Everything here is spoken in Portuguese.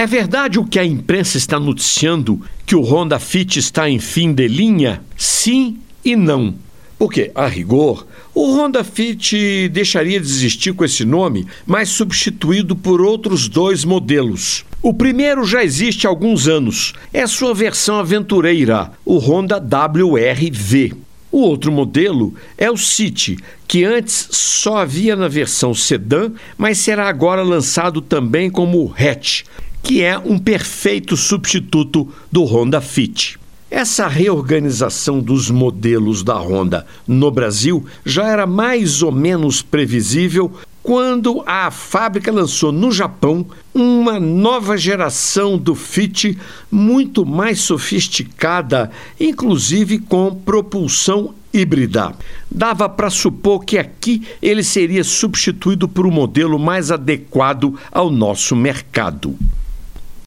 É verdade o que a imprensa está noticiando que o Honda Fit está em fim de linha? Sim e não. Porque, a rigor, o Honda Fit deixaria de existir com esse nome, mas substituído por outros dois modelos. O primeiro já existe há alguns anos, é sua versão aventureira, o Honda WRV. O outro modelo é o City, que antes só havia na versão sedã, mas será agora lançado também como hatch, que é um perfeito substituto do Honda Fit. Essa reorganização dos modelos da Honda no Brasil já era mais ou menos previsível quando a fábrica lançou no Japão uma nova geração do Fit muito mais sofisticada, inclusive com propulsão híbrida. Dava para supor que aqui ele seria substituído por um modelo mais adequado ao nosso mercado.